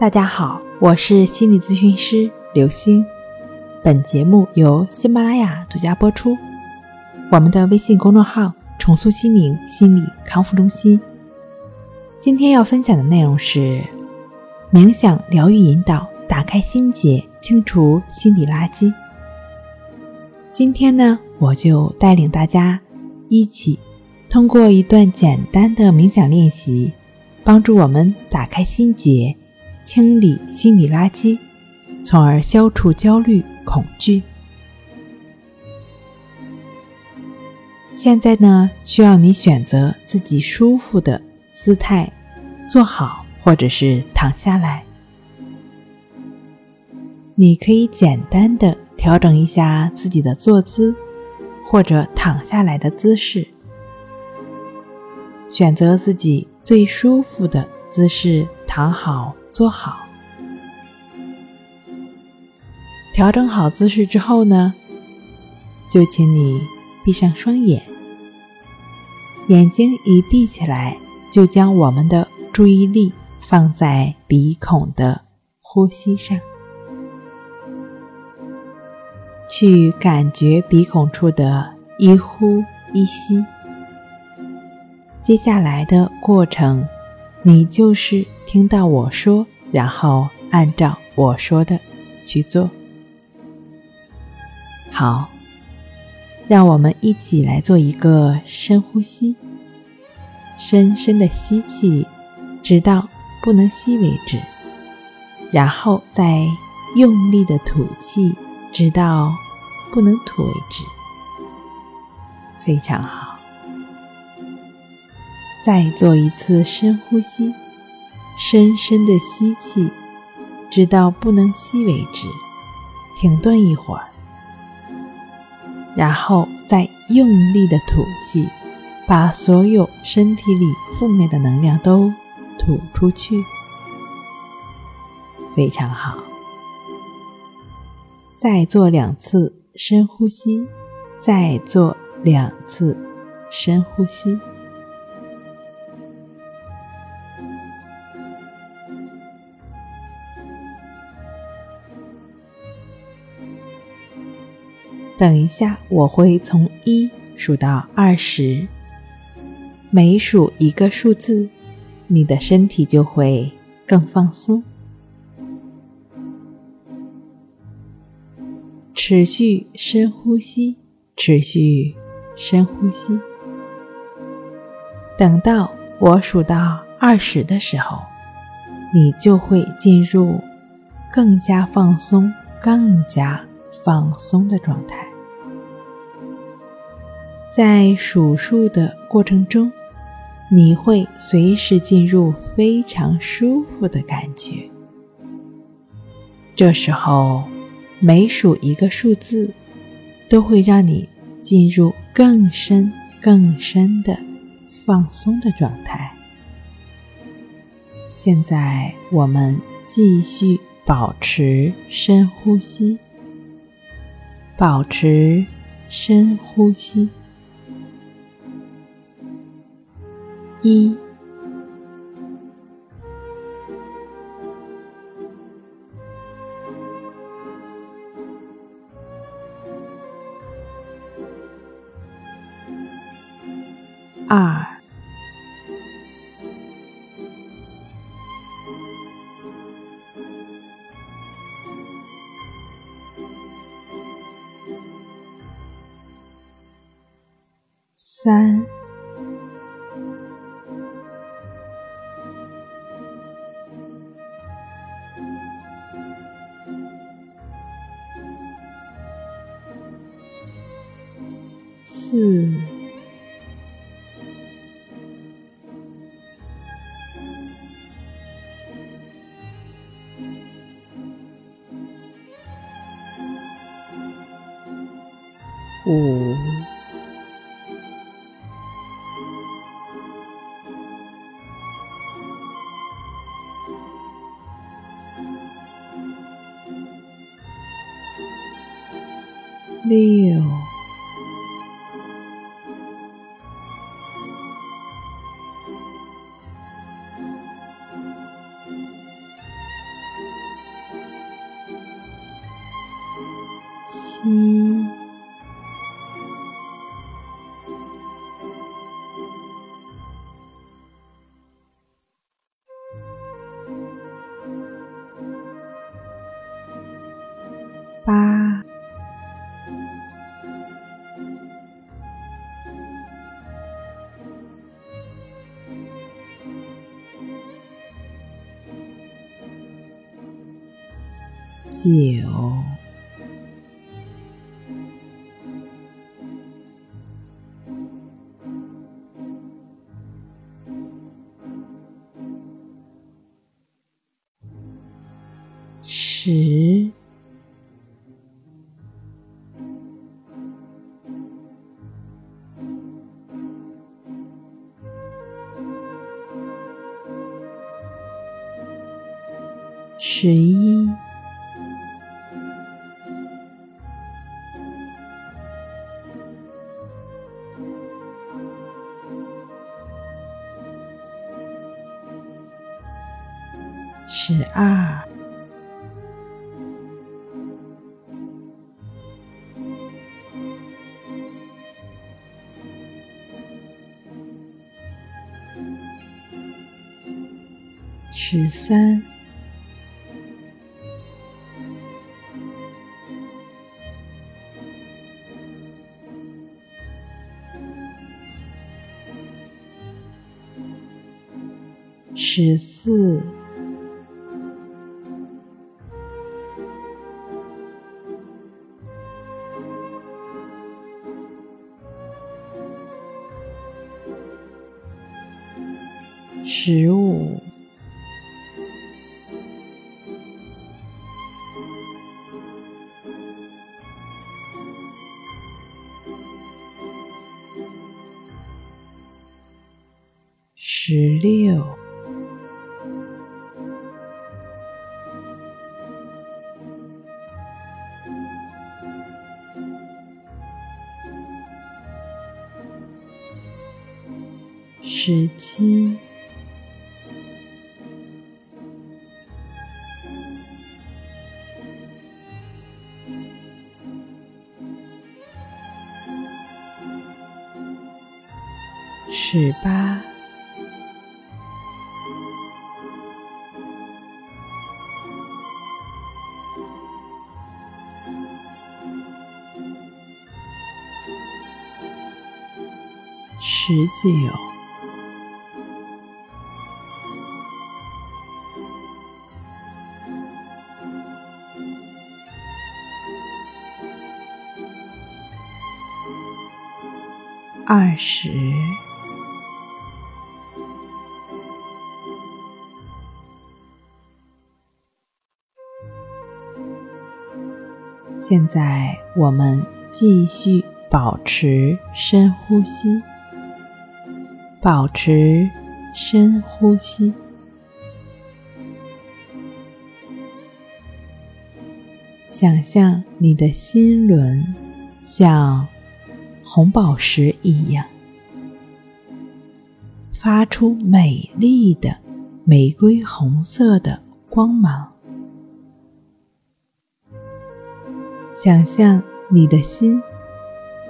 大家好，我是心理咨询师刘星。本节目由喜马拉雅独家播出。我们的微信公众号“重塑心灵心理康复中心”。今天要分享的内容是冥想疗愈引导，打开心结，清除心理垃圾。今天呢，我就带领大家一起通过一段简单的冥想练习，帮助我们打开心结。清理心理垃圾，从而消除焦虑、恐惧。现在呢，需要你选择自己舒服的姿态，坐好或者是躺下来。你可以简单的调整一下自己的坐姿，或者躺下来的姿势，选择自己最舒服的姿势，躺好。坐好，调整好姿势之后呢，就请你闭上双眼。眼睛一闭起来，就将我们的注意力放在鼻孔的呼吸上，去感觉鼻孔处的一呼一吸。接下来的过程。你就是听到我说，然后按照我说的去做。好，让我们一起来做一个深呼吸，深深的吸气，直到不能吸为止，然后再用力的吐气，直到不能吐为止。非常好。再做一次深呼吸，深深的吸气，直到不能吸为止，停顿一会儿，然后再用力的吐气，把所有身体里负面的能量都吐出去。非常好。再做两次深呼吸，再做两次深呼吸。等一下，我会从一数到二十，每数一个数字，你的身体就会更放松。持续深呼吸，持续深呼吸。等到我数到二十的时候，你就会进入更加放松、更加放松的状态。在数数的过程中，你会随时进入非常舒服的感觉。这时候，每数一个数字，都会让你进入更深、更深的放松的状态。现在，我们继续保持深呼吸，保持深呼吸。一、二、三。四、七八。九。十一、十二、十三。十四、十五、十六。十七、十八、十九。十，现在我们继续保持深呼吸，保持深呼吸，想象你的心轮像。红宝石一样，发出美丽的玫瑰红色的光芒。想象你的心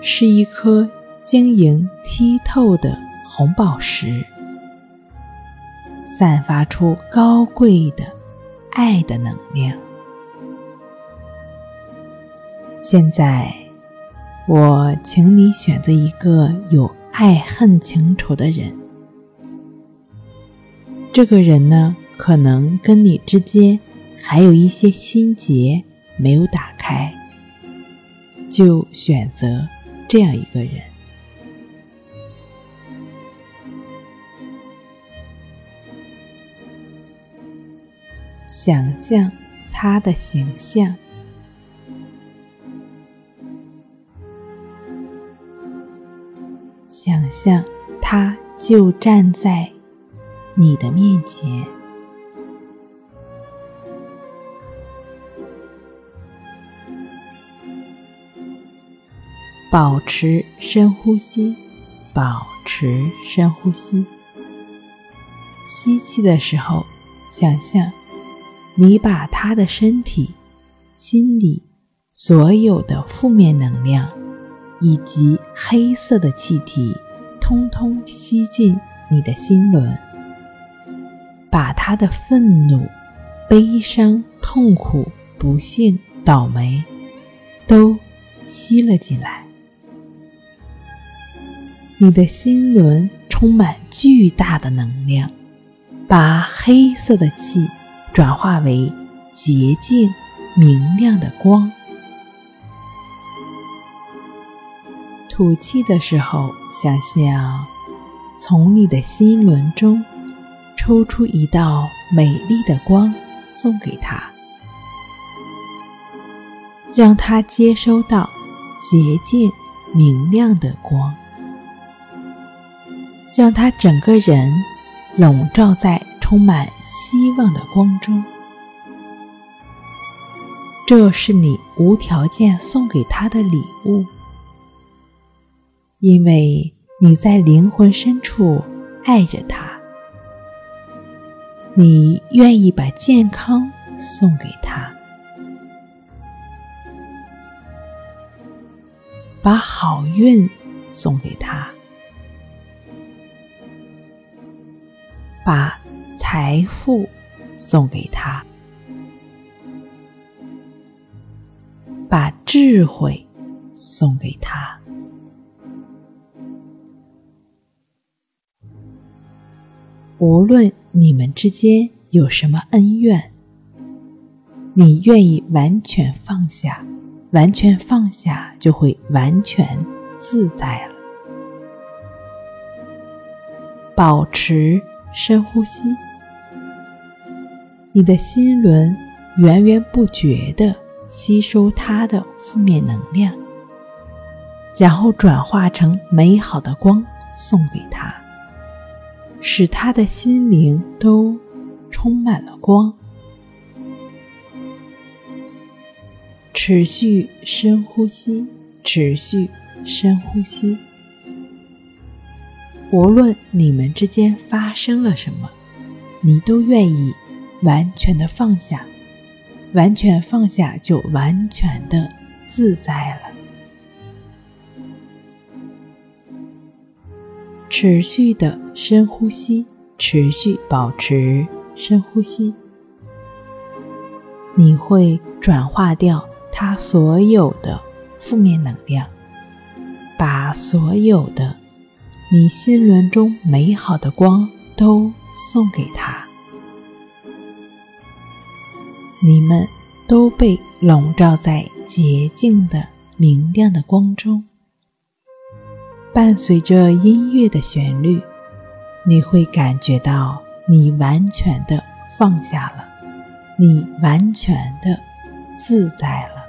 是一颗晶莹剔透的红宝石，散发出高贵的爱的能量。现在。我请你选择一个有爱恨情仇的人，这个人呢，可能跟你之间还有一些心结没有打开，就选择这样一个人，想象他的形象。想象他就站在你的面前，保持深呼吸，保持深呼吸。吸气的时候，想象你把他的身体、心里所有的负面能量。以及黑色的气体，通通吸进你的心轮，把他的愤怒、悲伤、痛苦、不幸、倒霉，都吸了进来。你的心轮充满巨大的能量，把黑色的气转化为洁净、明亮的光。吐气的时候，想象从你的心轮中抽出一道美丽的光，送给他，让他接收到洁净明亮的光，让他整个人笼罩在充满希望的光中。这是你无条件送给他的礼物。因为你在灵魂深处爱着他，你愿意把健康送给他，把好运送给他，把财富送给他，把智慧送给他。无论你们之间有什么恩怨，你愿意完全放下，完全放下就会完全自在了。保持深呼吸，你的心轮源源不绝地吸收它的负面能量，然后转化成美好的光送给他。使他的心灵都充满了光。持续深呼吸，持续深呼吸。无论你们之间发生了什么，你都愿意完全的放下，完全放下就完全的自在了。持续的深呼吸，持续保持深呼吸，你会转化掉它所有的负面能量，把所有的你心轮中美好的光都送给他。你们都被笼罩在洁净的明亮的光中。伴随着音乐的旋律，你会感觉到你完全的放下了，你完全的自在了。